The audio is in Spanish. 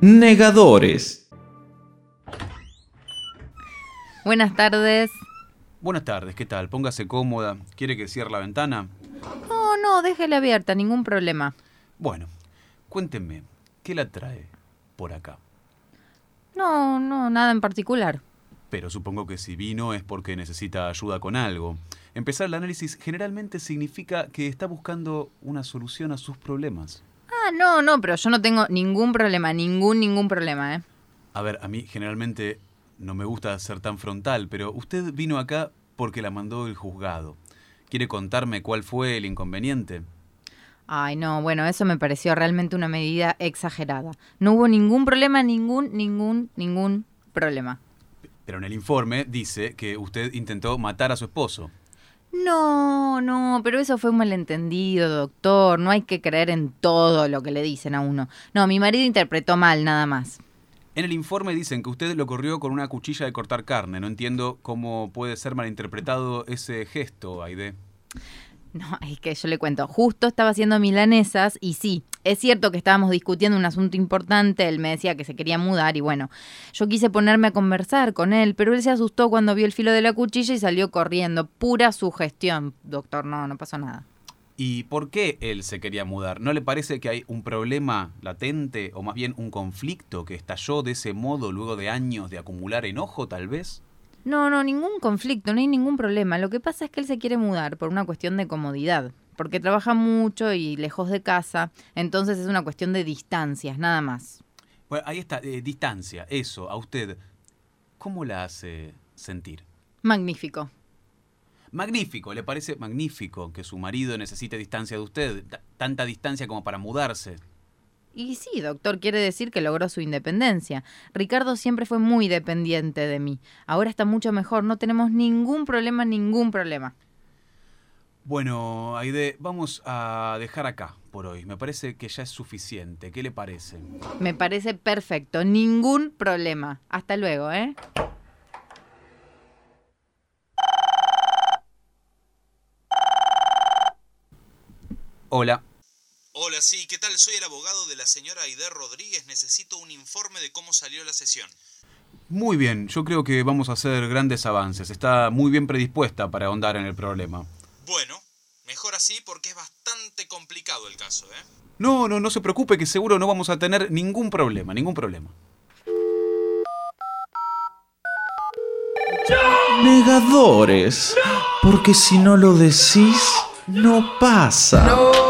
Negadores. Buenas tardes. Buenas tardes, ¿qué tal? Póngase cómoda. ¿Quiere que cierre la ventana? No, no, déjela abierta, ningún problema. Bueno, cuéntenme, ¿qué la trae por acá? No, no, nada en particular. Pero supongo que si vino es porque necesita ayuda con algo. Empezar el análisis generalmente significa que está buscando una solución a sus problemas. Ah, no, no, pero yo no tengo ningún problema, ningún, ningún problema, ¿eh? A ver, a mí generalmente no me gusta ser tan frontal, pero usted vino acá porque la mandó el juzgado. ¿Quiere contarme cuál fue el inconveniente? Ay, no, bueno, eso me pareció realmente una medida exagerada. No hubo ningún problema, ningún, ningún, ningún problema. Pero en el informe dice que usted intentó matar a su esposo. No, no, pero eso fue un malentendido, doctor. No hay que creer en todo lo que le dicen a uno. No, mi marido interpretó mal, nada más. En el informe dicen que usted lo corrió con una cuchilla de cortar carne. No entiendo cómo puede ser malinterpretado ese gesto, Aide. No, es que yo le cuento, justo estaba haciendo milanesas y sí, es cierto que estábamos discutiendo un asunto importante, él me decía que se quería mudar y bueno, yo quise ponerme a conversar con él, pero él se asustó cuando vio el filo de la cuchilla y salió corriendo. Pura sugestión, doctor, no, no pasó nada. ¿Y por qué él se quería mudar? ¿No le parece que hay un problema latente o más bien un conflicto que estalló de ese modo luego de años de acumular enojo tal vez? No, no, ningún conflicto, no hay ningún problema. Lo que pasa es que él se quiere mudar por una cuestión de comodidad, porque trabaja mucho y lejos de casa, entonces es una cuestión de distancias, nada más. Bueno, ahí está, eh, distancia, eso, a usted, ¿cómo la hace sentir? Magnífico. Magnífico, ¿le parece magnífico que su marido necesite distancia de usted? Tanta distancia como para mudarse. Y sí, doctor, quiere decir que logró su independencia. Ricardo siempre fue muy dependiente de mí. Ahora está mucho mejor, no tenemos ningún problema, ningún problema. Bueno, Aide, vamos a dejar acá por hoy. Me parece que ya es suficiente. ¿Qué le parece? Me parece perfecto, ningún problema. Hasta luego, ¿eh? Hola. Hola, sí, ¿qué tal? Soy el abogado de la señora Aide Rodríguez. Necesito un informe de cómo salió la sesión. Muy bien, yo creo que vamos a hacer grandes avances. Está muy bien predispuesta para ahondar en el problema. Bueno, mejor así porque es bastante complicado el caso, ¿eh? No, no, no se preocupe que seguro no vamos a tener ningún problema, ningún problema. Negadores. Porque si no lo decís, no pasa.